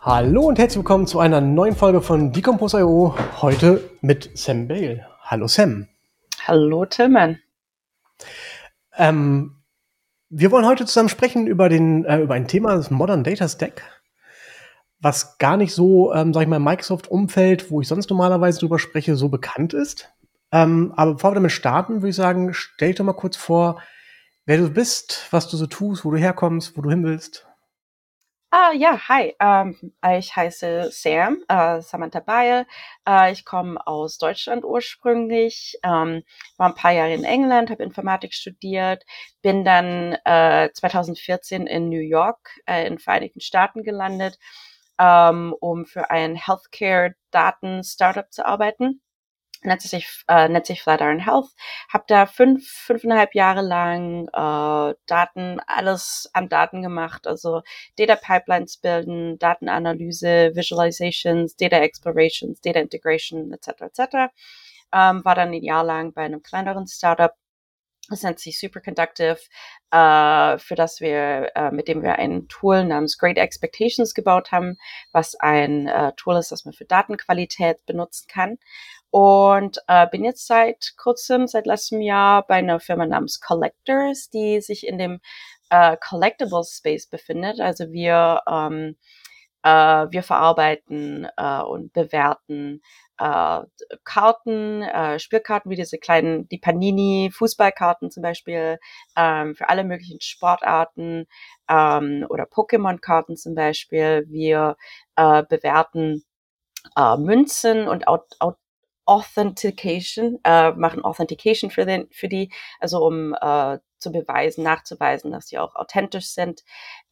Hallo und herzlich willkommen zu einer neuen Folge von Decompose.io. Heute mit Sam Bale. Hallo Sam. Hallo Tillman. Ähm, wir wollen heute zusammen sprechen über, den, äh, über ein Thema, das Modern Data Stack, was gar nicht so, ähm, sag ich mal, Microsoft-Umfeld, wo ich sonst normalerweise drüber spreche, so bekannt ist. Ähm, aber bevor wir damit starten, würde ich sagen, stell doch mal kurz vor, wer du bist, was du so tust, wo du herkommst, wo du hin willst. Ah, ja, hi. Ähm, ich heiße Sam, äh, Samantha Beil. Äh, ich komme aus Deutschland ursprünglich, ähm, war ein paar Jahre in England, habe Informatik studiert, bin dann äh, 2014 in New York äh, in Vereinigten Staaten gelandet, ähm, um für ein Healthcare-Daten-Startup zu arbeiten nennt sich, äh, nennt sich Flatiron Health. Hab da fünf, fünfeinhalb Jahre lang äh, Daten, alles an Daten gemacht, also Data Pipelines bilden, Datenanalyse, Visualizations, Data Explorations, Data Integration, etc. etc. Ähm, war dann ein Jahr lang bei einem kleineren Startup das nennt sich Superconductive, äh, für das wir, äh, mit dem wir ein Tool namens Great Expectations gebaut haben, was ein äh, Tool ist, das man für Datenqualität benutzen kann. Und äh, bin jetzt seit kurzem, seit letztem Jahr bei einer Firma namens Collectors, die sich in dem äh, Collectible Space befindet. Also wir, ähm, äh, wir verarbeiten äh, und bewerten äh, Karten, äh, Spielkarten wie diese kleinen, die Panini Fußballkarten zum Beispiel, ähm, für alle möglichen Sportarten ähm, oder Pokémon-Karten zum Beispiel. Wir äh, bewerten äh, Münzen und Aut Authentication, äh, machen Authentication für, den, für die, also um äh, zu beweisen, nachzuweisen, dass sie auch authentisch sind.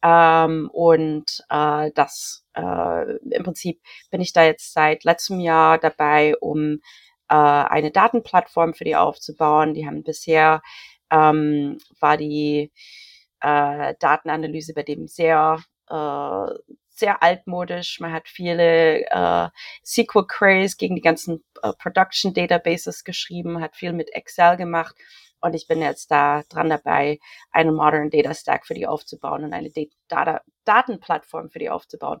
Ähm, und äh, das äh, im Prinzip bin ich da jetzt seit letztem Jahr dabei, um äh, eine Datenplattform für die aufzubauen. Die haben bisher ähm, war die äh, Datenanalyse bei dem sehr äh, sehr altmodisch. Man hat viele äh, SQL Queries gegen die ganzen äh, Production Databases geschrieben, hat viel mit Excel gemacht. Und ich bin jetzt da dran dabei, eine Modern Data Stack für die aufzubauen und eine Data Datenplattform für die aufzubauen.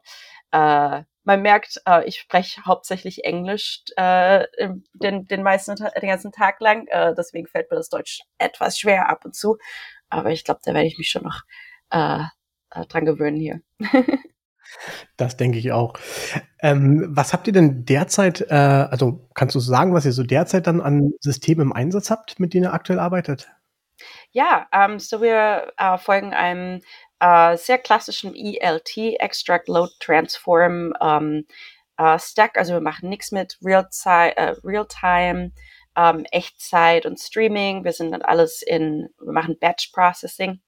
Äh, man merkt, äh, ich spreche hauptsächlich Englisch äh, den, den meisten den ganzen Tag lang. Äh, deswegen fällt mir das Deutsch etwas schwer ab und zu. Aber ich glaube, da werde ich mich schon noch äh, äh dran gewöhnen hier. Das denke ich auch. Ähm, was habt ihr denn derzeit, äh, also kannst du sagen, was ihr so derzeit dann an Systemen im Einsatz habt, mit denen ihr aktuell arbeitet? Ja, ähm, so wir äh, folgen einem äh, sehr klassischen ELT, Extract Load Transform ähm, äh, Stack. Also wir machen nichts mit Real-Time, Real ähm, Echtzeit und Streaming. Wir sind dann alles in, wir machen Batch Processing.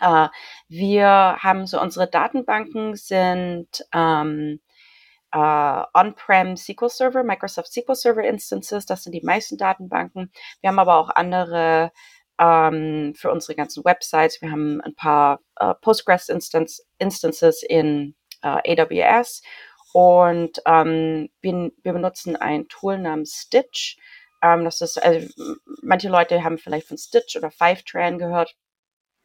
Äh, wir haben so unsere Datenbanken sind ähm, äh, On-Prem SQL Server, Microsoft SQL Server Instances, das sind die meisten Datenbanken. Wir haben aber auch andere ähm, für unsere ganzen Websites. Wir haben ein paar äh, Postgres Instance, Instances in äh, AWS und ähm, wir, wir benutzen ein Tool namens Stitch. Ähm, das ist, also manche Leute haben vielleicht von Stitch oder Fivetran gehört.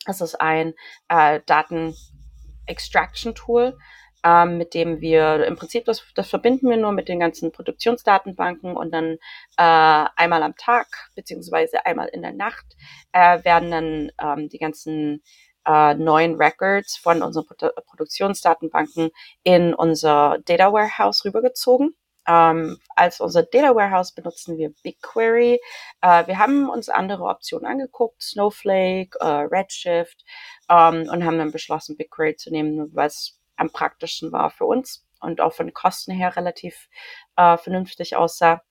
Das ist ein äh, Daten-Extraction-Tool, ähm, mit dem wir im Prinzip, das, das verbinden wir nur mit den ganzen Produktionsdatenbanken und dann äh, einmal am Tag beziehungsweise einmal in der Nacht äh, werden dann ähm, die ganzen äh, neuen Records von unseren Produ Produktionsdatenbanken in unser Data Warehouse rübergezogen. Ähm, als unser Data Warehouse benutzen wir BigQuery. Äh, wir haben uns andere Optionen angeguckt, Snowflake, äh, Redshift, ähm, und haben dann beschlossen, BigQuery zu nehmen, was am praktischen war für uns und auch von Kosten her relativ äh, vernünftig aussah.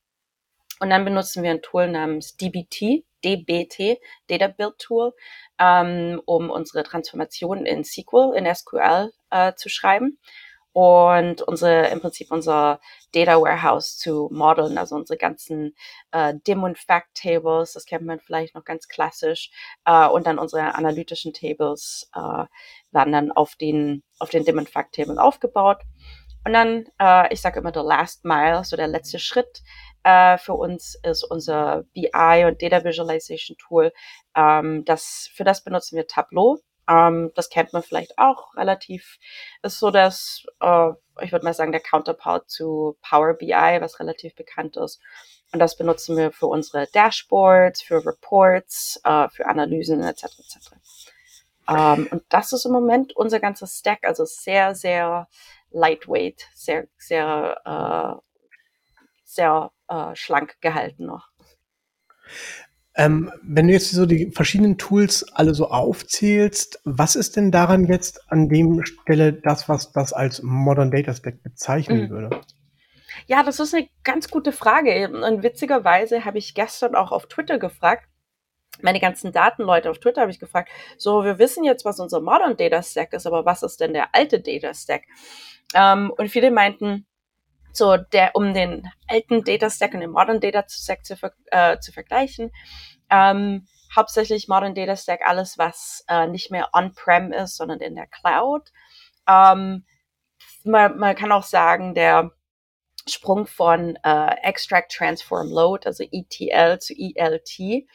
Und dann benutzen wir ein Tool namens DBT, DBT, Data Build Tool, ähm, um unsere Transformationen in SQL, in SQL äh, zu schreiben. Und unsere, im Prinzip unser Data Warehouse zu modeln, also unsere ganzen äh, Dim und Fact Tables, das kennt man vielleicht noch ganz klassisch, äh, und dann unsere analytischen Tables äh, werden dann auf den, auf den Dim und Fact Table aufgebaut. Und dann, äh, ich sage immer, der Last Mile, so der letzte Schritt äh, für uns ist unser BI und Data Visualization Tool. Ähm, das, für das benutzen wir Tableau. Ähm, das kennt man vielleicht auch relativ, ist so das, äh, ich würde mal sagen, der Counterpart zu Power BI, was relativ bekannt ist. Und das benutzen wir für unsere Dashboards, für Reports, äh, für Analysen etc. etc. Ähm, und das ist im Moment unser ganzes Stack, also sehr, sehr lightweight, sehr, sehr, äh, sehr äh, schlank gehalten noch. Ähm, wenn du jetzt so die verschiedenen Tools alle so aufzählst, was ist denn daran jetzt an dem Stelle das, was das als Modern Data Stack bezeichnen mhm. würde? Ja, das ist eine ganz gute Frage. Und witzigerweise habe ich gestern auch auf Twitter gefragt, meine ganzen Datenleute auf Twitter habe ich gefragt, so, wir wissen jetzt, was unser Modern Data Stack ist, aber was ist denn der alte Data Stack? Ähm, und viele meinten, so der, um den alten Data Stack und den Modern Data Stack zu, äh, zu vergleichen, ähm, hauptsächlich Modern Data Stack alles, was äh, nicht mehr on-prem ist, sondern in der Cloud. Ähm, man, man kann auch sagen, der Sprung von äh, Extract Transform Load, also ETL zu ELT,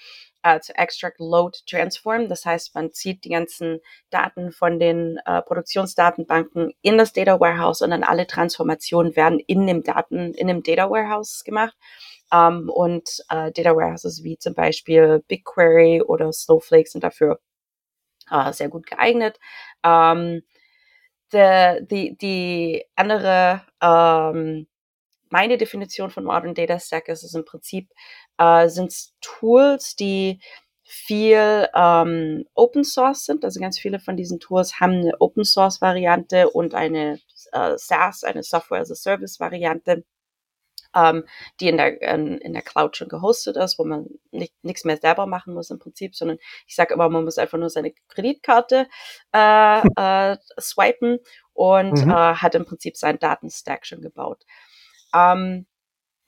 äh, zu Extract Load Transform. Das heißt, man zieht die ganzen Daten von den äh, Produktionsdatenbanken in das Data Warehouse und dann alle Transformationen werden in dem Daten, in dem Data Warehouse gemacht. Ähm, und äh, Data Warehouses wie zum Beispiel BigQuery oder Snowflake sind dafür äh, sehr gut geeignet. Ähm, the, die, die andere, ähm, meine Definition von Modern Data Stack ist es im Prinzip äh, sind Tools, die viel ähm, Open Source sind. Also ganz viele von diesen Tools haben eine Open Source Variante und eine äh, SaaS, eine Software as a Service Variante, ähm, die in der, in, in der Cloud schon gehostet ist, wo man nicht, nichts mehr selber machen muss im Prinzip, sondern ich sage immer, man muss einfach nur seine Kreditkarte äh, äh, swipen und mhm. äh, hat im Prinzip seinen Datenstack schon gebaut. Ähm,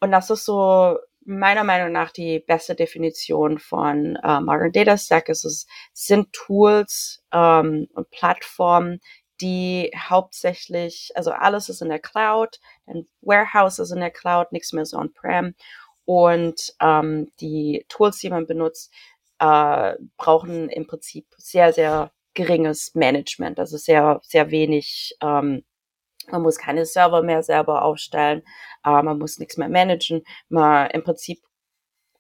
und das ist so meiner Meinung nach die beste Definition von äh, Modern Data Stack. Es ist, sind Tools ähm, und Plattformen, die hauptsächlich, also alles ist in der Cloud, ein Warehouse ist in der Cloud, nichts mehr so on-prem. Und ähm, die Tools, die man benutzt, äh, brauchen im Prinzip sehr, sehr geringes Management, also sehr, sehr wenig ähm, man muss keine Server mehr selber aufstellen, äh, man muss nichts mehr managen. Man im Prinzip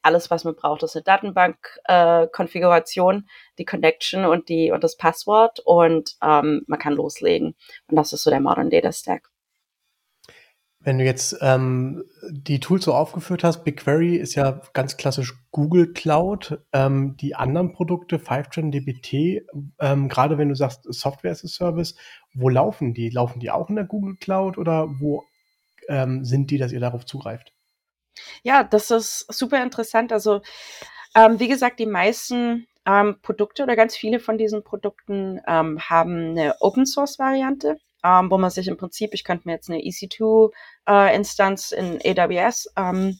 alles, was man braucht, ist eine Datenbank-Konfiguration, äh, die Connection und die und das Passwort und ähm, man kann loslegen. Und das ist so der Modern Data Stack. Wenn du jetzt ähm, die Tools so aufgeführt hast, BigQuery ist ja ganz klassisch Google Cloud. Ähm, die anderen Produkte, Fivetran, DBT, ähm, gerade wenn du sagst Software as a Service, wo laufen die? Laufen die auch in der Google Cloud oder wo ähm, sind die, dass ihr darauf zugreift? Ja, das ist super interessant. Also, ähm, wie gesagt, die meisten ähm, Produkte oder ganz viele von diesen Produkten haben eine Open Source Variante ähm, wo man sich im Prinzip, ich könnte mir jetzt eine EC2-Instanz äh, in AWS ähm,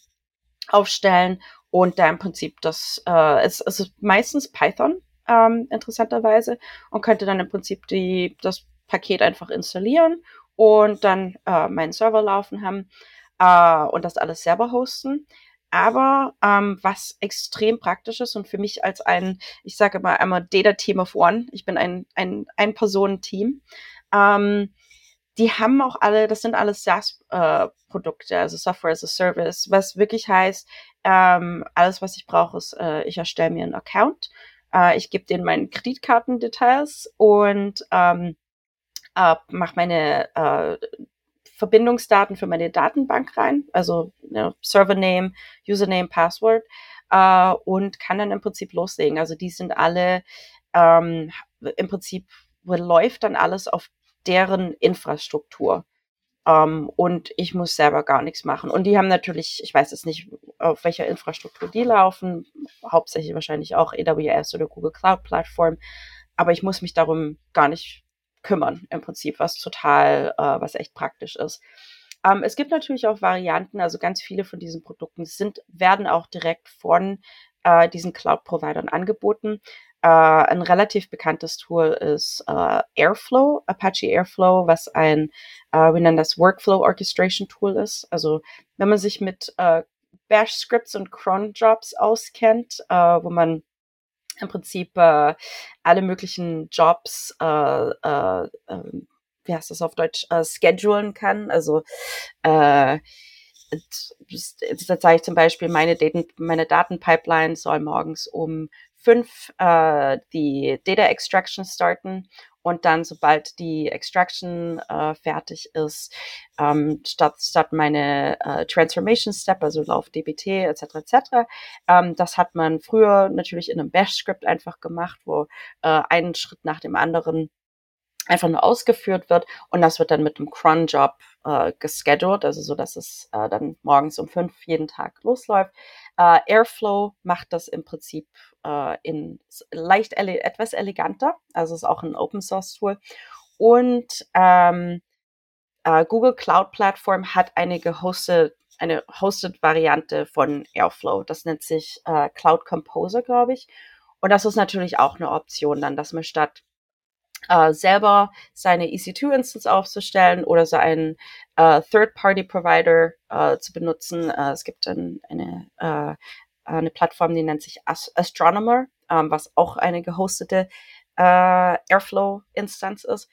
aufstellen und da im Prinzip das, äh, es, es ist meistens Python, ähm, interessanterweise, und könnte dann im Prinzip die, das Paket einfach installieren und dann äh, meinen Server laufen haben äh, und das alles selber hosten. Aber ähm, was extrem praktisch ist und für mich als ein, ich sage immer einmal Data Team of One, ich bin ein, ein Ein-Personen-Team, ähm, die haben auch alle, das sind alles SaaS-Produkte, äh, also Software as a Service, was wirklich heißt, ähm, alles, was ich brauche, ist, äh, ich erstelle mir einen Account, äh, ich gebe denen meine Kreditkartendetails und ähm, äh, mache meine äh, Verbindungsdaten für meine Datenbank rein, also you Server Name, Username, Password äh, und kann dann im Prinzip loslegen. Also die sind alle ähm, im Prinzip läuft dann alles auf deren Infrastruktur. Um, ähm, und ich muss selber gar nichts machen. Und die haben natürlich, ich weiß jetzt nicht, auf welcher Infrastruktur die laufen, hauptsächlich wahrscheinlich auch AWS oder Google Cloud Plattform, aber ich muss mich darum gar nicht kümmern im Prinzip, was total, äh, was echt praktisch ist. Ähm, es gibt natürlich auch Varianten, also ganz viele von diesen Produkten sind, werden auch direkt von äh, diesen Cloud-Providern angeboten. Uh, ein relativ bekanntes Tool ist uh, Airflow, Apache Airflow, was ein, uh, wir nennen das Workflow Orchestration Tool ist. Also wenn man sich mit Bash-Scripts und Cron-Jobs auskennt, wo man im Prinzip alle möglichen Jobs, ähm, wie heißt das auf Deutsch, schedulen kann. Also äh, da sage ich zum Beispiel, meine, meine Datenpipeline soll morgens um fünf äh, die Data Extraction starten und dann, sobald die Extraction äh, fertig ist, ähm, statt, statt meine äh, Transformation Step, also Lauf DBT etc. etc. Ähm, das hat man früher natürlich in einem Bash-Script einfach gemacht, wo äh, einen Schritt nach dem anderen einfach nur ausgeführt wird und das wird dann mit einem Cron-Job äh, gescheduled, also so, dass es äh, dann morgens um fünf jeden Tag losläuft. Äh, Airflow macht das im Prinzip äh, in leicht ele etwas eleganter, also ist auch ein Open Source Tool. Und ähm, äh, Google Cloud Platform hat eine gehostet eine hosted Variante von Airflow. Das nennt sich äh, Cloud Composer, glaube ich. Und das ist natürlich auch eine Option dann, dass man statt äh, selber seine EC2-Instance aufzustellen oder so einen äh, Third-Party-Provider äh, zu benutzen. Äh, es gibt ein, eine, äh, eine Plattform, die nennt sich Ast Astronomer, ähm, was auch eine gehostete äh, Airflow-Instanz ist.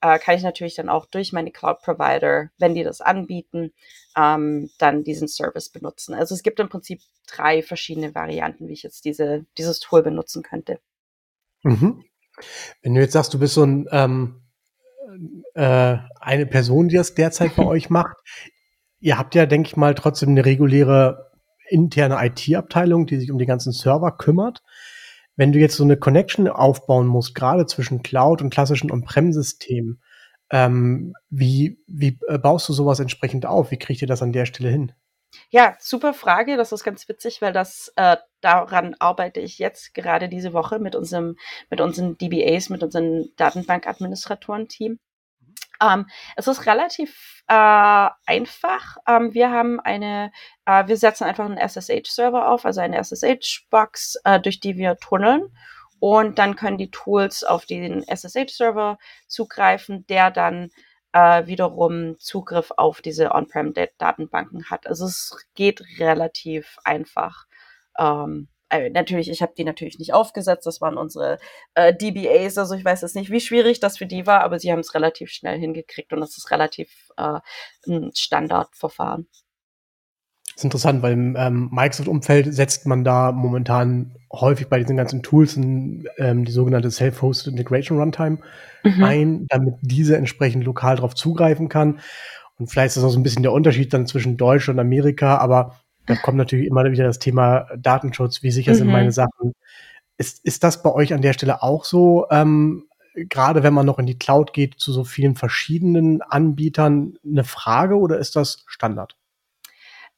Äh, kann ich natürlich dann auch durch meine Cloud-Provider, wenn die das anbieten, ähm, dann diesen Service benutzen. Also es gibt im Prinzip drei verschiedene Varianten, wie ich jetzt diese, dieses Tool benutzen könnte. Mhm. Wenn du jetzt sagst, du bist so ein, ähm, äh, eine Person, die das derzeit bei euch macht, ihr habt ja, denke ich mal, trotzdem eine reguläre interne IT-Abteilung, die sich um die ganzen Server kümmert. Wenn du jetzt so eine Connection aufbauen musst, gerade zwischen Cloud und klassischen On-Prem-Systemen, ähm, wie, wie äh, baust du sowas entsprechend auf? Wie kriegt ihr das an der Stelle hin? Ja, super Frage. Das ist ganz witzig, weil das äh, daran arbeite ich jetzt gerade diese Woche mit unserem mit unseren DBAs, mit unserem Datenbankadministratoren-Team. Ähm, es ist relativ äh, einfach. Ähm, wir haben eine, äh, wir setzen einfach einen SSH-Server auf, also eine SSH-Box, äh, durch die wir tunneln. Und dann können die Tools auf den SSH-Server zugreifen, der dann äh, wiederum Zugriff auf diese On-Prem-Datenbanken hat. Also es geht relativ einfach. Ähm, äh, natürlich, ich habe die natürlich nicht aufgesetzt, das waren unsere äh, DBAs, also ich weiß jetzt nicht, wie schwierig das für die war, aber sie haben es relativ schnell hingekriegt und das ist relativ äh, ein Standardverfahren. Ist interessant, weil im ähm, Microsoft-Umfeld setzt man da momentan häufig bei diesen ganzen Tools in, ähm, die sogenannte Self-Hosted Integration Runtime mhm. ein, damit diese entsprechend lokal darauf zugreifen kann. Und vielleicht ist das auch so ein bisschen der Unterschied dann zwischen Deutschland und Amerika, aber da kommt natürlich immer wieder das Thema Datenschutz, wie sicher mhm. sind meine Sachen. Ist, ist das bei euch an der Stelle auch so? Ähm, gerade wenn man noch in die Cloud geht, zu so vielen verschiedenen Anbietern eine Frage oder ist das Standard?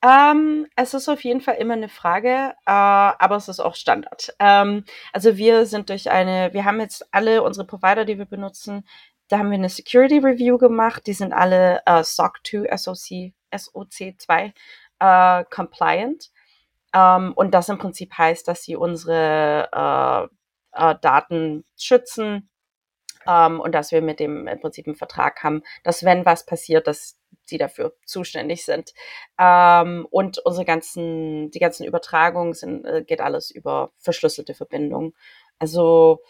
Ähm, es ist auf jeden Fall immer eine Frage, äh, aber es ist auch Standard. Ähm, also wir sind durch eine, wir haben jetzt alle unsere Provider, die wir benutzen, da haben wir eine Security Review gemacht. Die sind alle äh, SOC 2, SOC, SOC 2 äh, compliant. Ähm, und das im Prinzip heißt, dass sie unsere äh, äh, Daten schützen ähm, und dass wir mit dem im Prinzip einen Vertrag haben, dass wenn was passiert, dass die dafür zuständig sind. Ähm, und unsere ganzen, die ganzen Übertragungen sind, äh, geht alles über verschlüsselte Verbindungen. Also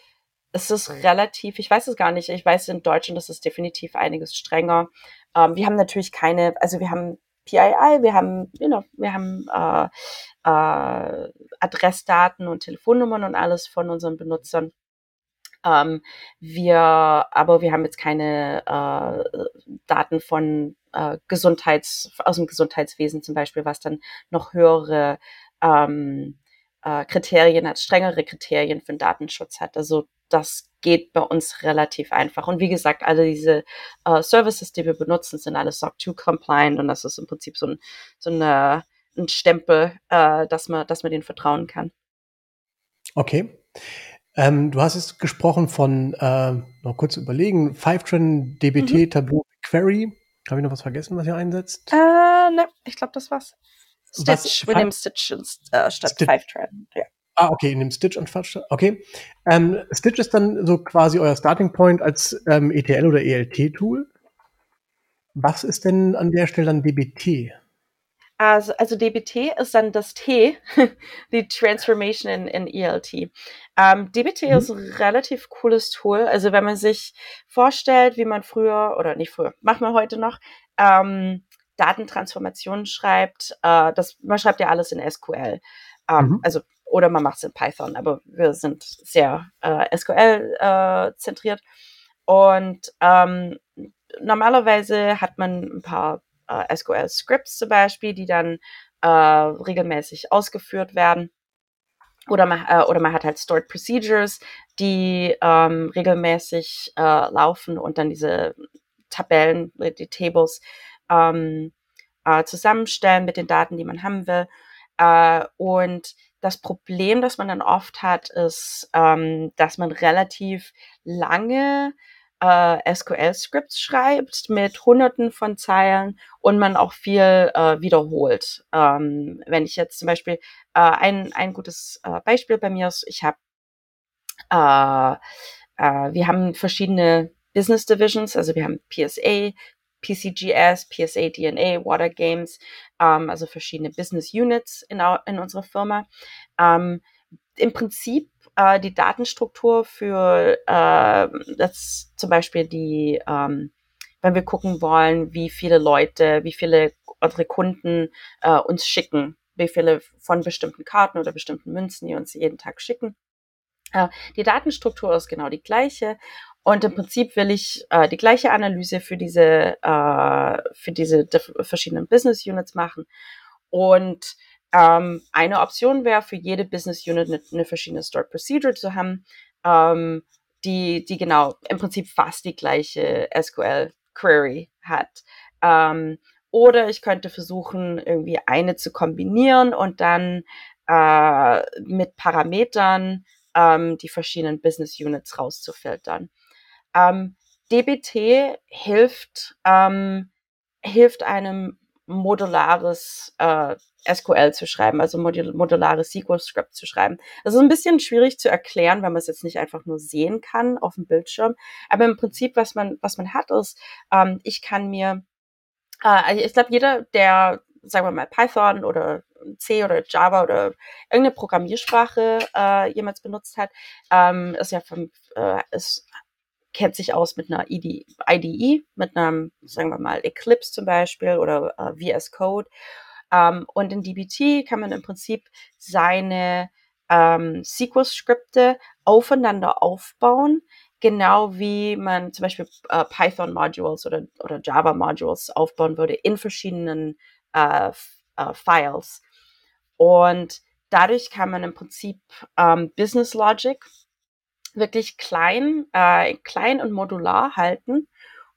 es ist relativ, ich weiß es gar nicht, ich weiß in Deutschland ist es definitiv einiges strenger. Ähm, wir haben natürlich keine, also wir haben PII, wir haben, you know, wir haben äh, äh, Adressdaten und Telefonnummern und alles von unseren Benutzern. Ähm, wir, aber wir haben jetzt keine äh, Daten von äh, Gesundheits, aus dem Gesundheitswesen zum Beispiel, was dann noch höhere ähm, äh, Kriterien hat, strengere Kriterien für den Datenschutz hat. Also das geht bei uns relativ einfach. Und wie gesagt, alle diese äh, Services, die wir benutzen, sind alle SOC 2 compliant und das ist im Prinzip so ein, so eine, ein Stempel, äh, dass man, dass man den vertrauen kann. Okay. Ähm, du hast jetzt gesprochen von, äh, noch kurz überlegen, Fivetran, DBT, mhm. Tableau, Query. Habe ich noch was vergessen, was ihr einsetzt? Äh, ne, ich glaube, das war's. Stitch, wir nehmen Stitch äh, statt Stitch. Fivetran, ja. Ah, okay, in dem Stitch und. Okay. Ähm, Stitch ist dann so quasi euer Starting Point als ähm, ETL oder ELT-Tool. Was ist denn an der Stelle dann DBT? Also, also DBT ist dann das T, die Transformation in, in ELT. Ähm, DBT mhm. ist ein relativ cooles Tool. Also wenn man sich vorstellt, wie man früher, oder nicht früher, macht man heute noch, ähm, Datentransformationen schreibt, äh, das, man schreibt ja alles in SQL. Ähm, mhm. Also, oder man macht es in Python, aber wir sind sehr äh, SQL äh. Und ähm, normalerweise hat man ein paar äh, SQL-Scripts zum Beispiel, die dann äh, regelmäßig ausgeführt werden. Oder man, äh, oder man hat halt Stored Procedures, die ähm, regelmäßig äh, laufen und dann diese Tabellen, die Tables ähm, äh, zusammenstellen mit den Daten, die man haben will. Äh, und das Problem, das man dann oft hat, ist, ähm, dass man relativ lange äh, SQL-Scripts schreibt mit hunderten von Zeilen und man auch viel äh, wiederholt. Ähm, wenn ich jetzt zum Beispiel äh, ein, ein gutes äh, Beispiel bei mir ist, ich habe äh, äh, wir haben verschiedene Business Divisions, also wir haben PSA, PCGS, PSA DNA, Water Games, ähm, also verschiedene Business Units in, in unserer Firma. Ähm, Im Prinzip äh, die Datenstruktur für äh, das zum Beispiel die, ähm, wenn wir gucken wollen, wie viele Leute, wie viele unsere Kunden äh, uns schicken, wie viele von bestimmten Karten oder bestimmten Münzen die uns jeden Tag schicken. Äh, die Datenstruktur ist genau die gleiche und im Prinzip will ich äh, die gleiche Analyse für diese, äh, für diese verschiedenen Business Units machen. Und ähm, eine Option wäre für jede Business Unit eine, eine verschiedene Stored Procedure zu haben, ähm, die, die genau im Prinzip fast die gleiche SQL Query hat. Ähm, oder ich könnte versuchen, irgendwie eine zu kombinieren und dann äh, mit Parametern ähm, die verschiedenen Business Units rauszufiltern. Ähm, DBT hilft, ähm, hilft einem modulares äh, SQL zu schreiben, also modulare SQL-Script zu schreiben. Das ist ein bisschen schwierig zu erklären, wenn man es jetzt nicht einfach nur sehen kann auf dem Bildschirm. Aber im Prinzip, was man, was man hat, ist, ähm, ich kann mir, äh, ich glaube, jeder, der, sagen wir mal, Python oder C oder Java oder irgendeine Programmiersprache äh, jemals benutzt hat, ähm, ist ja vom, äh, ist kennt sich aus mit einer IDE, mit einem, sagen wir mal, Eclipse zum Beispiel oder äh, VS Code. Ähm, und in DBT kann man im Prinzip seine ähm, SQL-Skripte aufeinander aufbauen, genau wie man zum Beispiel äh, Python-Modules oder, oder Java-Modules aufbauen würde in verschiedenen äh, äh, Files. Und dadurch kann man im Prinzip ähm, Business Logic wirklich klein, äh, klein und modular halten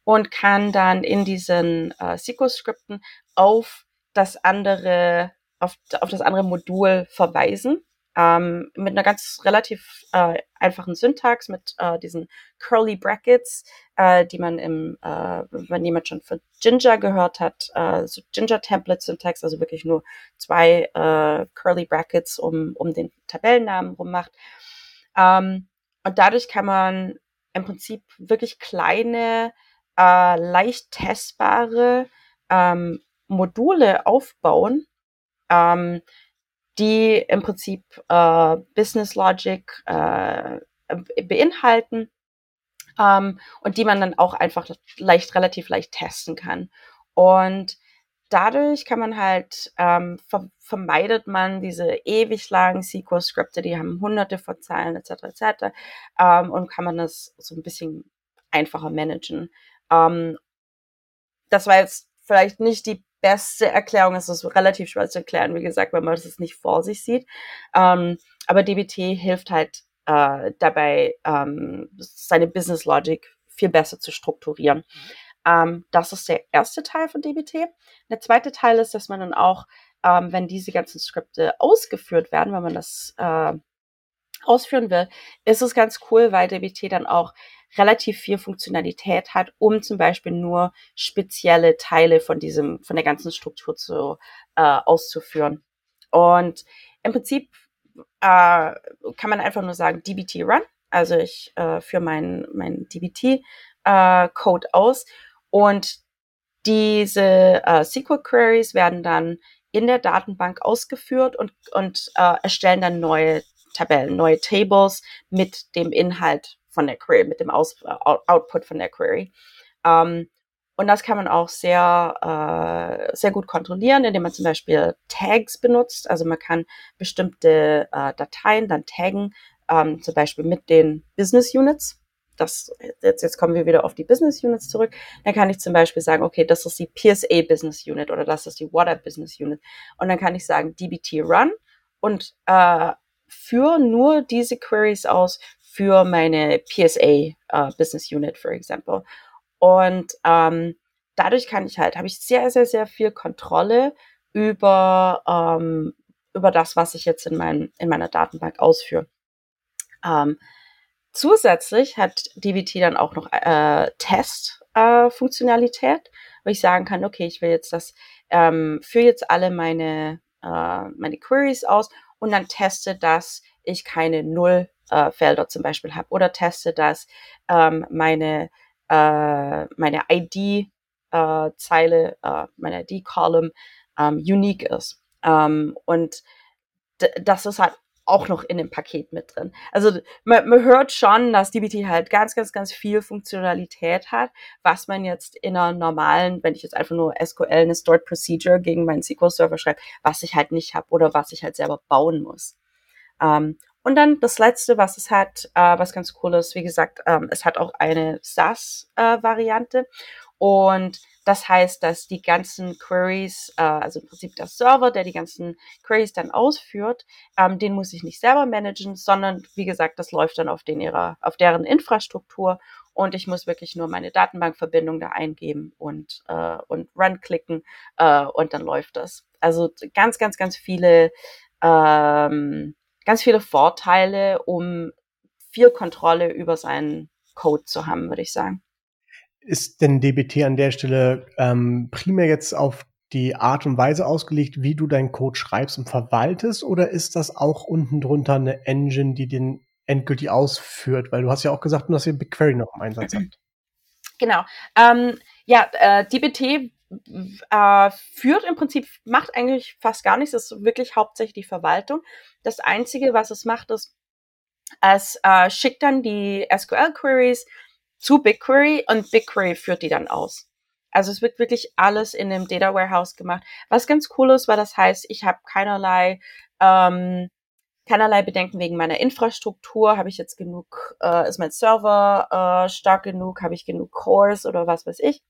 und kann dann in diesen äh, SQL-Skripten auf das andere, auf, auf das andere Modul verweisen. Ähm, mit einer ganz relativ äh, einfachen Syntax, mit äh, diesen Curly Brackets, äh, die man im, äh, wenn jemand schon von Ginger gehört hat, äh, so Ginger Template Syntax, also wirklich nur zwei äh, Curly Brackets um, um den Tabellennamen rummacht. Ähm, und dadurch kann man im Prinzip wirklich kleine, äh, leicht testbare ähm, Module aufbauen, ähm, die im Prinzip äh, Business Logic äh, beinhalten ähm, und die man dann auch einfach leicht, relativ leicht testen kann. Und dadurch kann man halt, ähm, ver vermeidet man diese ewig langen SQL-Skripte, die haben hunderte von Zeilen etc. etc. Ähm, und kann man das so ein bisschen einfacher managen. Ähm, das war jetzt vielleicht nicht die beste Erklärung, es ist relativ schwer zu erklären, wie gesagt, wenn man das nicht vor sich sieht. Ähm, aber DBT hilft halt äh, dabei, ähm, seine Business Logic viel besser zu strukturieren. Ähm, das ist der erste Teil von DBT. Der zweite Teil ist, dass man dann auch, ähm, wenn diese ganzen Skripte ausgeführt werden, wenn man das äh, ausführen will, ist es ganz cool, weil DBT dann auch relativ viel Funktionalität hat, um zum Beispiel nur spezielle Teile von diesem, von der ganzen Struktur zu, äh, auszuführen. Und im Prinzip äh, kann man einfach nur sagen DBT Run. Also ich äh, führe meinen mein DBT äh, Code aus und diese äh, SQL Queries werden dann in der Datenbank ausgeführt und, und äh, erstellen dann neue Tabellen, neue Tables mit dem Inhalt von der Query, mit dem Aus Output von der Query. Ähm, und das kann man auch sehr, äh, sehr gut kontrollieren, indem man zum Beispiel Tags benutzt. Also man kann bestimmte äh, Dateien dann taggen, ähm, zum Beispiel mit den Business Units. Das, jetzt, jetzt kommen wir wieder auf die Business Units zurück. Dann kann ich zum Beispiel sagen, okay, das ist die PSA Business Unit oder das ist die Water Business Unit. Und dann kann ich sagen, DBT Run und äh, führe nur diese Queries aus für meine PSA uh, Business Unit, for example. Und ähm, dadurch kann ich halt, habe ich sehr, sehr, sehr viel Kontrolle über, ähm, über das, was ich jetzt in, mein, in meiner Datenbank ausführe. Ähm, zusätzlich hat DBT dann auch noch äh, Test-Funktionalität, äh, wo ich sagen kann, okay, ich will jetzt das, ähm, führe jetzt alle meine, äh, meine Queries aus und dann teste, dass ich keine Null äh, Felder zum Beispiel habe oder teste, dass ähm, meine, äh, meine ID-Zeile, äh, äh, meine ID-Column ähm, unique ist. Ähm, und das ist halt auch noch in dem Paket mit drin. Also man, man hört schon, dass DBT halt ganz, ganz, ganz viel Funktionalität hat, was man jetzt in einer normalen, wenn ich jetzt einfach nur SQL eine Stored Procedure gegen meinen SQL Server schreibe, was ich halt nicht habe oder was ich halt selber bauen muss. Ähm, und dann das letzte, was es hat, äh, was ganz cool ist, wie gesagt, ähm, es hat auch eine SAS-Variante. Äh, und das heißt, dass die ganzen Queries, äh, also im Prinzip der Server, der die ganzen Queries dann ausführt, ähm, den muss ich nicht selber managen, sondern wie gesagt, das läuft dann auf, den ihrer, auf deren Infrastruktur und ich muss wirklich nur meine Datenbankverbindung da eingeben und, äh, und Run klicken äh, und dann läuft das. Also ganz, ganz, ganz viele ähm, ganz viele Vorteile, um viel Kontrolle über seinen Code zu haben, würde ich sagen. Ist denn DBT an der Stelle ähm, primär jetzt auf die Art und Weise ausgelegt, wie du deinen Code schreibst und verwaltest, oder ist das auch unten drunter eine Engine, die den endgültig ausführt? Weil du hast ja auch gesagt, dass ihr BigQuery noch im Einsatz habt. Genau. Ähm, ja, äh, DBT äh, führt im Prinzip, macht eigentlich fast gar nichts, es ist wirklich hauptsächlich die Verwaltung. Das Einzige, was es macht, ist, es äh, schickt dann die SQL-Queries zu BigQuery und BigQuery führt die dann aus. Also es wird wirklich alles in dem Data Warehouse gemacht. Was ganz cool ist, weil das heißt, ich habe keinerlei ähm, keinerlei Bedenken wegen meiner Infrastruktur. Habe ich jetzt genug, äh, ist mein Server äh, stark genug, habe ich genug Cores oder was weiß ich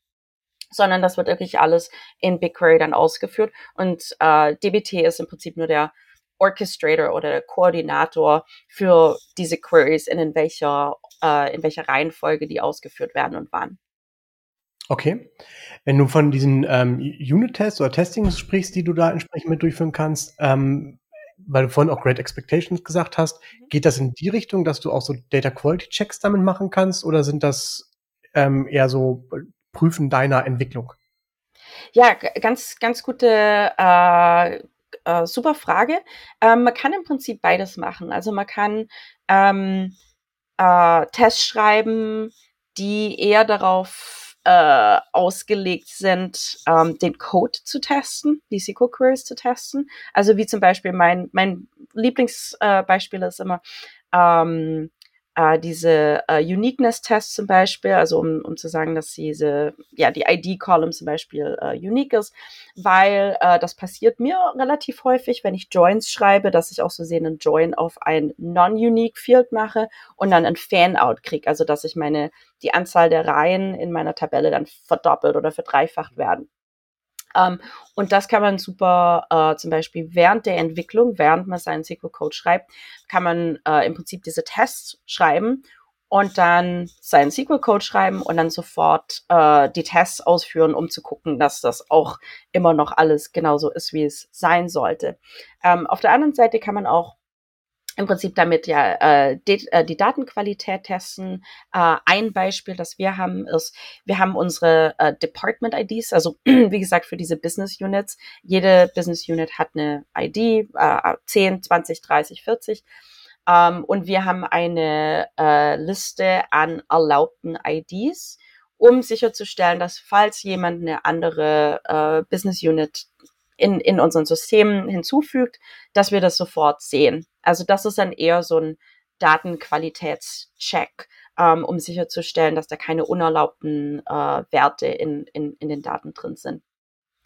sondern das wird wirklich alles in BigQuery dann ausgeführt. Und äh, DBT ist im Prinzip nur der Orchestrator oder der Koordinator für diese Queries, in, welcher, äh, in welcher Reihenfolge die ausgeführt werden und wann. Okay. Wenn du von diesen ähm, Unit-Tests oder Testings sprichst, die du da entsprechend mit durchführen kannst, ähm, weil du vorhin auch Great Expectations gesagt hast, mhm. geht das in die Richtung, dass du auch so Data Quality Checks damit machen kannst oder sind das ähm, eher so Prüfen deiner Entwicklung? Ja, ganz, ganz gute, äh, äh, super Frage. Ähm, man kann im Prinzip beides machen. Also man kann ähm, äh, Tests schreiben, die eher darauf äh, ausgelegt sind, ähm, den Code zu testen, die SQL Queries zu testen. Also wie zum Beispiel mein, mein Lieblingsbeispiel ist immer ähm, äh, diese äh, Uniqueness-Tests zum Beispiel, also um, um zu sagen, dass diese, ja, die ID-Column zum Beispiel äh, unique ist, weil äh, das passiert mir relativ häufig, wenn ich Joins schreibe, dass ich auch so sehen einen Join auf ein non-unique Field mache und dann ein Fan-Out kriege, also dass ich meine, die Anzahl der Reihen in meiner Tabelle dann verdoppelt oder verdreifacht werden. Ähm, und das kann man super äh, zum Beispiel während der Entwicklung, während man seinen SQL-Code schreibt, kann man äh, im Prinzip diese Tests schreiben und dann seinen SQL-Code schreiben und dann sofort äh, die Tests ausführen, um zu gucken, dass das auch immer noch alles genauso ist, wie es sein sollte. Ähm, auf der anderen Seite kann man auch im Prinzip damit ja äh, die, äh, die Datenqualität testen. Äh, ein Beispiel, das wir haben, ist, wir haben unsere äh, Department IDs, also wie gesagt für diese Business Units. Jede Business Unit hat eine ID, äh, 10, 20, 30, 40. Ähm, und wir haben eine äh, Liste an erlaubten IDs, um sicherzustellen, dass falls jemand eine andere äh, Business Unit in, in unseren Systemen hinzufügt, dass wir das sofort sehen. Also das ist dann eher so ein Datenqualitätscheck, ähm, um sicherzustellen, dass da keine unerlaubten äh, Werte in, in, in den Daten drin sind.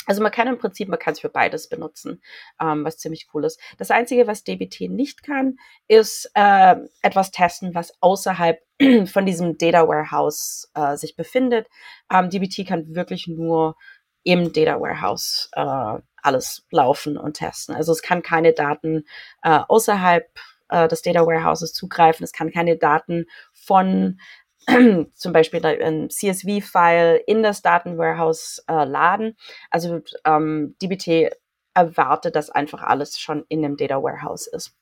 Also man kann im Prinzip, man kann es für beides benutzen, ähm, was ziemlich cool ist. Das Einzige, was DBT nicht kann, ist äh, etwas testen, was außerhalb von diesem Data Warehouse äh, sich befindet. Ähm, DBT kann wirklich nur im Data Warehouse äh, alles laufen und testen. Also es kann keine Daten äh, außerhalb äh, des Data Warehouses zugreifen. Es kann keine Daten von zum Beispiel ein CSV-File in das Datenwarehouse äh, laden. Also ähm, DBT erwartet, dass einfach alles schon in dem Data Warehouse ist.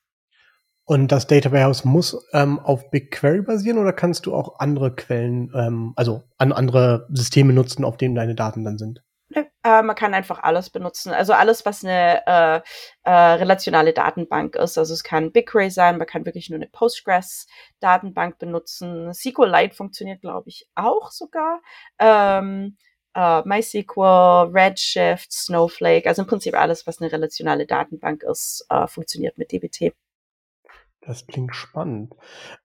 Und das Data Warehouse muss ähm, auf BigQuery basieren oder kannst du auch andere Quellen, ähm, also an andere Systeme nutzen, auf denen deine Daten dann sind? Äh, man kann einfach alles benutzen. Also alles, was eine äh, äh, relationale Datenbank ist. Also es kann BigQuery sein, man kann wirklich nur eine Postgres-Datenbank benutzen. SQLite funktioniert, glaube ich, auch sogar. Ähm, äh, MySQL, Redshift, Snowflake, also im Prinzip alles, was eine relationale Datenbank ist, äh, funktioniert mit DBT. Das klingt spannend.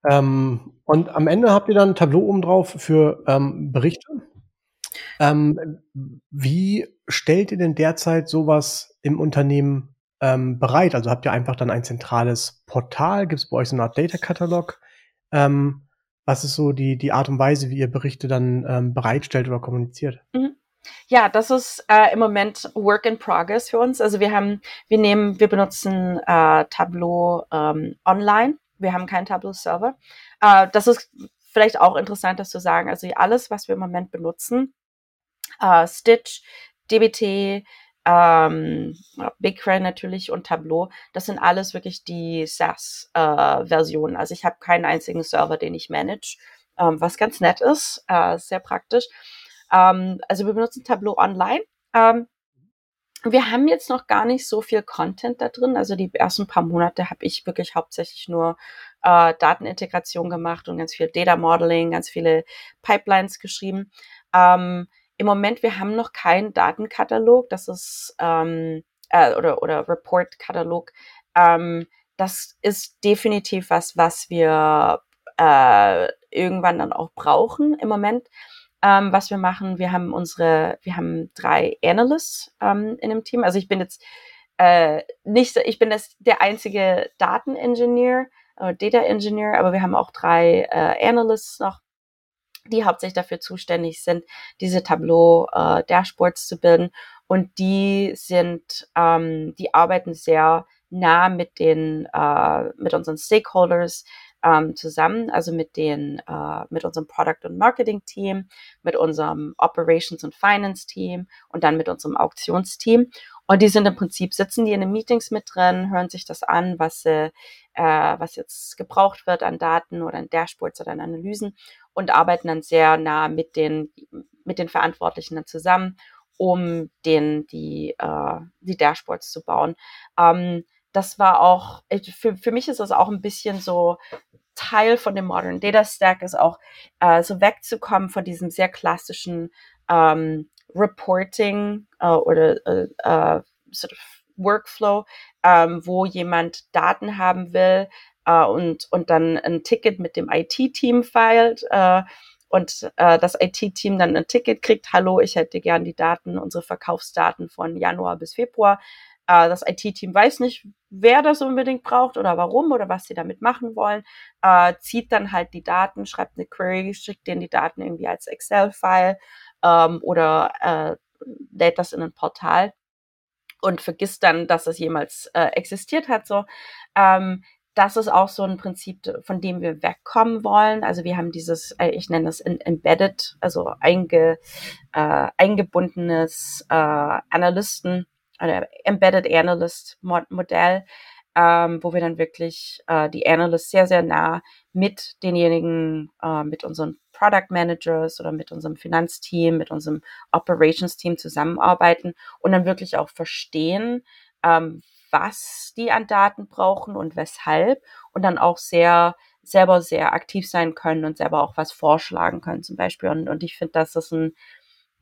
Ähm, und am Ende habt ihr dann ein Tableau oben drauf für ähm, Berichte? Ähm, wie stellt ihr denn derzeit sowas im Unternehmen ähm, bereit? Also habt ihr einfach dann ein zentrales Portal? Gibt es bei euch so eine Art Data-Katalog? Ähm, was ist so die, die Art und Weise, wie ihr Berichte dann ähm, bereitstellt oder kommuniziert? Mhm. Ja, das ist äh, im Moment Work in Progress für uns. Also wir haben, wir nehmen, wir benutzen äh, Tableau ähm, online. Wir haben keinen Tableau-Server. Äh, das ist vielleicht auch interessant, das zu sagen. Also alles, was wir im Moment benutzen, äh, Stitch, DBT, ähm, BigQuery natürlich und Tableau. Das sind alles wirklich die SaaS-Versionen. Äh, also ich habe keinen einzigen Server, den ich manage, ähm, was ganz nett ist, äh, sehr praktisch. Ähm, also wir benutzen Tableau online. Ähm, wir haben jetzt noch gar nicht so viel Content da drin. Also die ersten paar Monate habe ich wirklich hauptsächlich nur äh, Datenintegration gemacht und ganz viel Data Modeling, ganz viele Pipelines geschrieben. Ähm, im Moment, wir haben noch keinen Datenkatalog, das ist ähm, äh, oder, oder Report-Katalog. Ähm, das ist definitiv was, was wir äh, irgendwann dann auch brauchen. Im Moment, ähm, was wir machen, wir haben unsere, wir haben drei Analysts ähm, in dem Team. Also ich bin jetzt äh, nicht, ich bin das der einzige Dateningenieur, äh, Data Engineer, aber wir haben auch drei äh, Analysts noch die hauptsächlich dafür zuständig sind, diese Tableau-Dashboards äh, zu bilden. Und die sind, ähm, die arbeiten sehr nah mit den, äh, mit unseren Stakeholders ähm, zusammen, also mit den, äh, mit unserem Product- und Marketing-Team, mit unserem Operations- und Finance-Team und dann mit unserem Auktionsteam. Und die sind im Prinzip, sitzen die in den Meetings mit drin, hören sich das an, was, äh, was jetzt gebraucht wird an Daten oder an Dashboards oder an Analysen und arbeiten dann sehr nah mit den, mit den Verantwortlichen dann zusammen, um den, die, äh, die Dashboards zu bauen. Ähm, das war auch, für, für mich ist das auch ein bisschen so Teil von dem Modern Data Stack, ist auch äh, so wegzukommen von diesem sehr klassischen ähm, Reporting äh, oder äh, sort of Workflow, ähm, wo jemand Daten haben will, und, und dann ein Ticket mit dem IT-Team feilt und äh, das IT-Team dann ein Ticket kriegt, hallo, ich hätte gern die Daten, unsere Verkaufsdaten von Januar bis Februar. Das IT-Team weiß nicht, wer das unbedingt braucht oder warum oder was sie damit machen wollen, äh, zieht dann halt die Daten, schreibt eine Query, schickt denen die Daten irgendwie als Excel-File ähm, oder äh, lädt das in ein Portal und vergisst dann, dass es jemals äh, existiert hat. So, ähm, das ist auch so ein Prinzip, von dem wir wegkommen wollen. Also wir haben dieses, äh, ich nenne das embedded, also einge, äh, eingebundenes äh, Analysten oder Embedded Analyst Modell. Ähm, wo wir dann wirklich äh, die Analysts sehr, sehr nah mit denjenigen, äh, mit unseren Product Managers oder mit unserem Finanzteam, mit unserem Operations Team zusammenarbeiten und dann wirklich auch verstehen, ähm, was die an Daten brauchen und weshalb und dann auch sehr selber sehr aktiv sein können und selber auch was vorschlagen können zum Beispiel. Und, und ich finde, das ein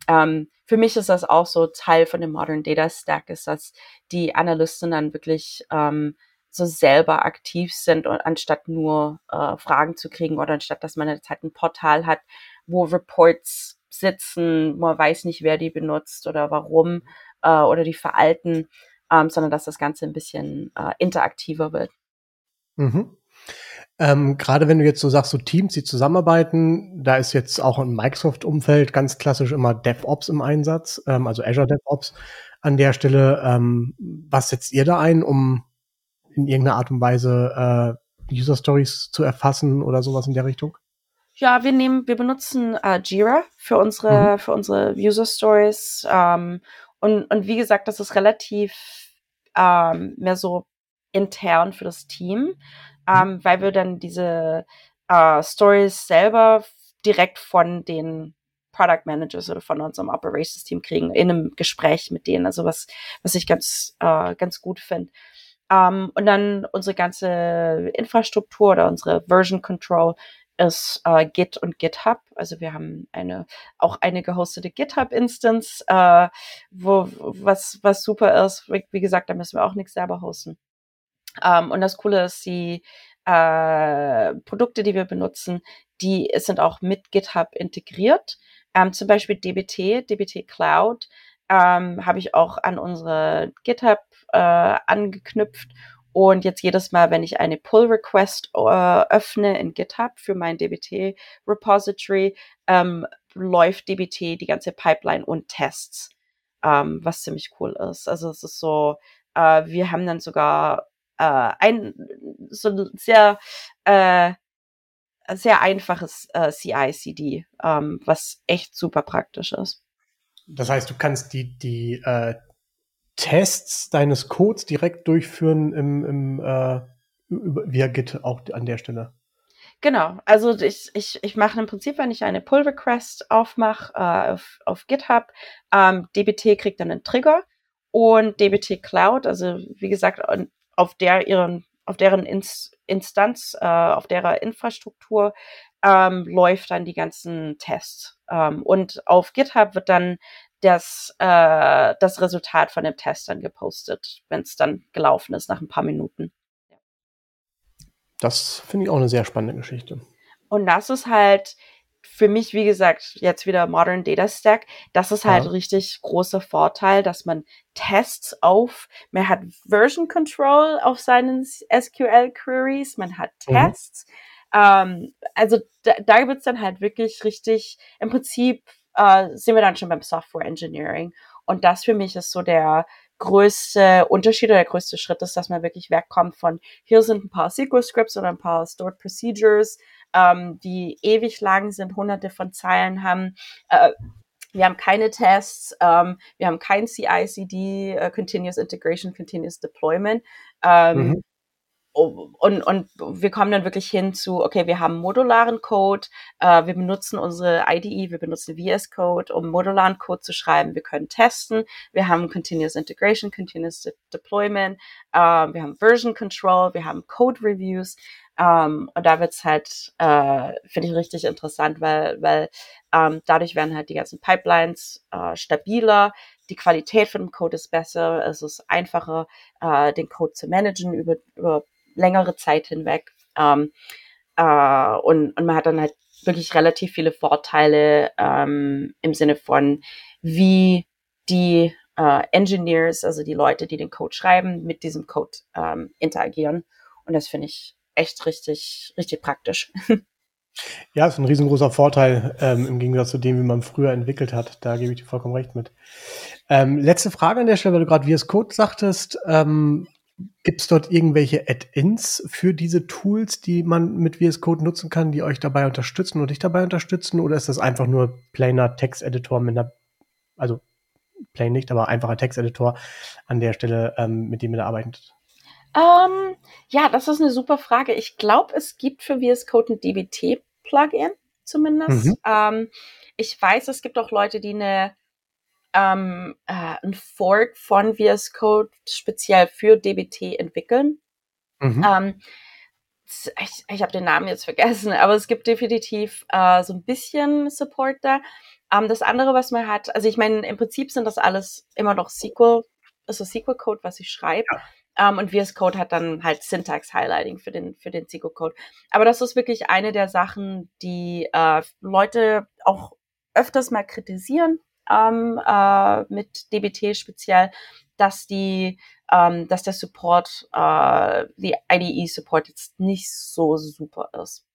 ähm, für mich ist das auch so Teil von dem Modern Data Stack, ist, dass die Analysten dann wirklich ähm, so selber aktiv sind, und, anstatt nur äh, Fragen zu kriegen oder anstatt, dass man jetzt halt ein Portal hat, wo Reports sitzen, man weiß nicht, wer die benutzt oder warum äh, oder die veralten, ähm, sondern dass das Ganze ein bisschen äh, interaktiver wird. Mhm. Ähm, Gerade wenn du jetzt so sagst, so Teams, die zusammenarbeiten, da ist jetzt auch im Microsoft-Umfeld ganz klassisch immer DevOps im Einsatz, ähm, also Azure DevOps an der Stelle. Ähm, was setzt ihr da ein, um in irgendeiner Art und Weise äh, User Stories zu erfassen oder sowas in der Richtung? Ja, wir nehmen, wir benutzen äh, Jira für unsere, mhm. für unsere User Stories. Ähm, und, und wie gesagt, das ist relativ ähm, mehr so intern für das Team. Ähm, weil wir dann diese äh, Stories selber direkt von den Product Managers oder von unserem Operations Team kriegen in einem Gespräch mit denen. Also was, was ich ganz, äh, ganz gut finde. Um, und dann unsere ganze Infrastruktur oder unsere Version Control ist äh, Git und GitHub. Also wir haben eine auch eine gehostete GitHub-Instance, äh, wo was was super ist. Wie, wie, gesagt, da müssen wir auch nichts selber hosten. Um, und das Coole ist, die äh, Produkte, die wir benutzen, die sind auch mit GitHub integriert. Ähm, zum Beispiel DBT, DBT Cloud, ähm, habe ich auch an unsere GitHub äh, angeknüpft. Und jetzt jedes Mal, wenn ich eine Pull Request äh, öffne in GitHub für mein DBT Repository, ähm, läuft DBT die ganze Pipeline und Tests, ähm, was ziemlich cool ist. Also es ist so, äh, wir haben dann sogar äh, ein so sehr äh, sehr einfaches äh, CI/CD, ähm, was echt super praktisch ist. Das heißt, du kannst die, die äh, Tests deines Codes direkt durchführen im, im äh, via Git auch an der Stelle. Genau, also ich, ich, ich mache im Prinzip, wenn ich eine Pull Request aufmache äh, auf, auf GitHub, ähm, DBT kriegt dann einen Trigger und DBT Cloud, also wie gesagt, auf der ihren, auf deren Inst Instanz, äh, auf derer Infrastruktur ähm, läuft dann die ganzen Tests. Ähm, und auf GitHub wird dann das, äh, das Resultat von dem Test dann gepostet, wenn es dann gelaufen ist nach ein paar Minuten. Das finde ich auch eine sehr spannende Geschichte. Und das ist halt für mich, wie gesagt, jetzt wieder Modern Data Stack. Das ist halt ja. richtig großer Vorteil, dass man Tests auf, man hat Version Control auf seinen SQL Queries, man hat mhm. Tests. Mhm. Ähm, also da, da wird es dann halt wirklich richtig, im Prinzip äh, sind wir dann schon beim Software Engineering. Und das für mich ist so der größte Unterschied oder der größte Schritt ist, dass man wirklich wegkommt von hier sind ein paar SQL Scripts oder ein paar Stored Procedures, ähm, die ewig lang sind, hunderte von Zeilen haben. Äh, wir haben keine Tests, ähm, wir haben kein CI/CD, uh, Continuous Integration, Continuous Deployment. Ähm, mhm und, und wir kommen dann wirklich hin zu, okay, wir haben modularen Code, äh, wir benutzen unsere IDE, wir benutzen VS Code, um modularen Code zu schreiben. Wir können testen, wir haben Continuous Integration, Continuous De Deployment, äh, wir haben Version Control, wir haben Code Reviews. Ähm, und da wird's halt, äh, finde ich richtig interessant, weil, weil ähm, dadurch werden halt die ganzen Pipelines äh, stabiler, die Qualität von dem Code ist besser, es ist einfacher, äh, den Code zu managen über, über längere Zeit hinweg. Ähm, äh, und, und man hat dann halt wirklich relativ viele Vorteile ähm, im Sinne von, wie die äh, Engineers, also die Leute, die den Code schreiben, mit diesem Code ähm, interagieren. Und das finde ich echt richtig, richtig praktisch. Ja, ist ein riesengroßer Vorteil ähm, im Gegensatz zu dem, wie man früher entwickelt hat. Da gebe ich dir vollkommen recht mit. Ähm, letzte Frage an der Stelle, weil du gerade VS Code sagtest. Ähm, Gibt es dort irgendwelche Add-ins für diese Tools, die man mit VS Code nutzen kann, die euch dabei unterstützen und dich dabei unterstützen? Oder ist das einfach nur plainer Texteditor mit einer, also plain nicht, aber einfacher Texteditor an der Stelle, ähm, mit dem ihr da arbeitet? Ähm, ja, das ist eine super Frage. Ich glaube, es gibt für VS Code ein DBT-Plugin zumindest. Mhm. Ähm, ich weiß, es gibt auch Leute, die eine ähm, äh, ein Fork von VS Code speziell für DBT entwickeln. Mhm. Ähm, ich, ich habe den Namen jetzt vergessen, aber es gibt definitiv äh, so ein bisschen Support da. Ähm, das andere, was man hat, also ich meine, im Prinzip sind das alles immer noch SQL, also SQL-Code, was ich schreibe. Ja. Um, ähm, und VS Code hat dann halt Syntax Highlighting für den, für den SQL Code. Aber das ist wirklich eine der Sachen, die äh, Leute auch öfters mal kritisieren ähm, äh, mit DBT speziell, dass die, ähm, dass der Support, äh, die IDE Support jetzt nicht so super ist.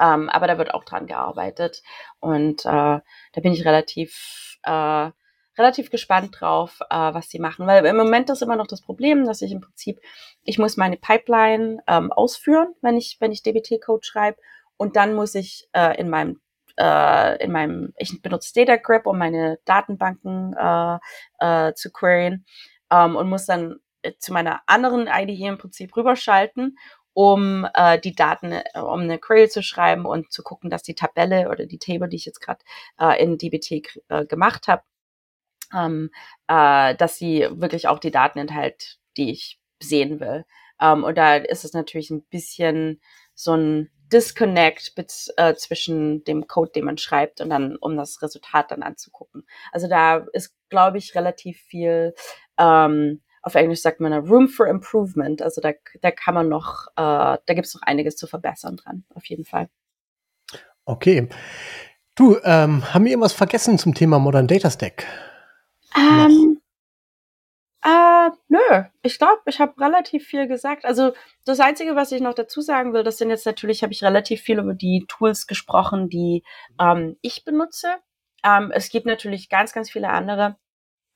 Ähm, aber da wird auch dran gearbeitet und äh, da bin ich relativ äh, relativ gespannt drauf, äh, was sie machen, weil im Moment ist immer noch das Problem, dass ich im Prinzip ich muss meine Pipeline ähm, ausführen, wenn ich wenn ich DBT Code schreibe. Und dann muss ich äh, in meinem äh, in meinem, ich benutze Data Grip, um meine Datenbanken äh, äh, zu queryen ähm, und muss dann zu meiner anderen IDE im Prinzip rüberschalten, um äh, die Daten, um eine Query zu schreiben und zu gucken, dass die Tabelle oder die Table, die ich jetzt gerade äh, in DBT äh, gemacht habe, ähm, äh, dass sie wirklich auch die Daten enthält, die ich sehen will. Ähm, und da ist es natürlich ein bisschen so ein Disconnect äh, zwischen dem Code, den man schreibt und dann, um das Resultat dann anzugucken. Also da ist, glaube ich, relativ viel, ähm, auf Englisch sagt man Room for Improvement. Also da, da kann man noch, äh, da gibt es noch einiges zu verbessern dran, auf jeden Fall. Okay. Du, ähm, haben wir irgendwas vergessen zum Thema Modern Data Stack? Ähm, äh, nö, ich glaube, ich habe relativ viel gesagt. Also das Einzige, was ich noch dazu sagen will, das sind jetzt natürlich, habe ich relativ viel über die Tools gesprochen, die ähm, ich benutze. Ähm, es gibt natürlich ganz, ganz viele andere.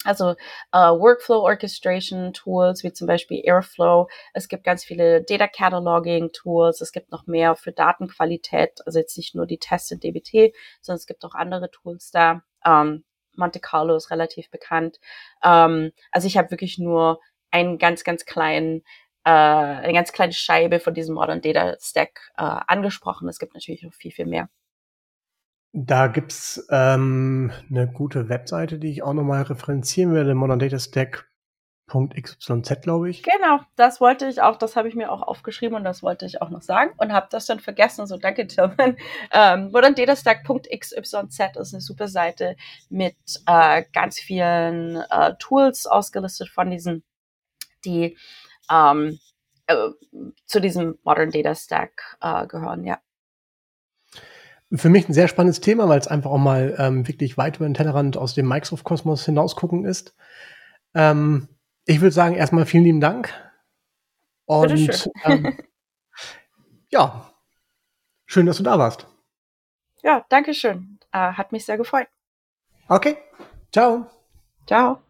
Also äh, Workflow Orchestration Tools, wie zum Beispiel Airflow. Es gibt ganz viele Data Cataloging Tools. Es gibt noch mehr für Datenqualität. Also jetzt nicht nur die Tests in DBT, sondern es gibt auch andere Tools da. Ähm, Monte Carlo ist relativ bekannt. Ähm, also ich habe wirklich nur einen ganz, ganz kleinen, äh, eine ganz kleine Scheibe von diesem Modern Data Stack äh, angesprochen. Es gibt natürlich noch viel, viel mehr. Da gibt's ähm, eine gute Webseite, die ich auch nochmal referenzieren werde, Modern Data Stack XYZ, glaube ich. Genau, das wollte ich auch, das habe ich mir auch aufgeschrieben und das wollte ich auch noch sagen und habe das dann vergessen. So, danke, Tilman. Ähm, ModernDataStack.xyz ist eine super Seite mit äh, ganz vielen äh, Tools ausgelistet von diesen, die ähm, äh, zu diesem Modern Data Stack äh, gehören, ja. Für mich ein sehr spannendes Thema, weil es einfach auch mal ähm, wirklich weit über den Tellerrand aus dem Microsoft-Kosmos hinausgucken ist. Ähm, ich würde sagen, erstmal vielen lieben Dank. Und ähm, ja, schön, dass du da warst. Ja, danke schön. Äh, hat mich sehr gefreut. Okay, ciao. Ciao.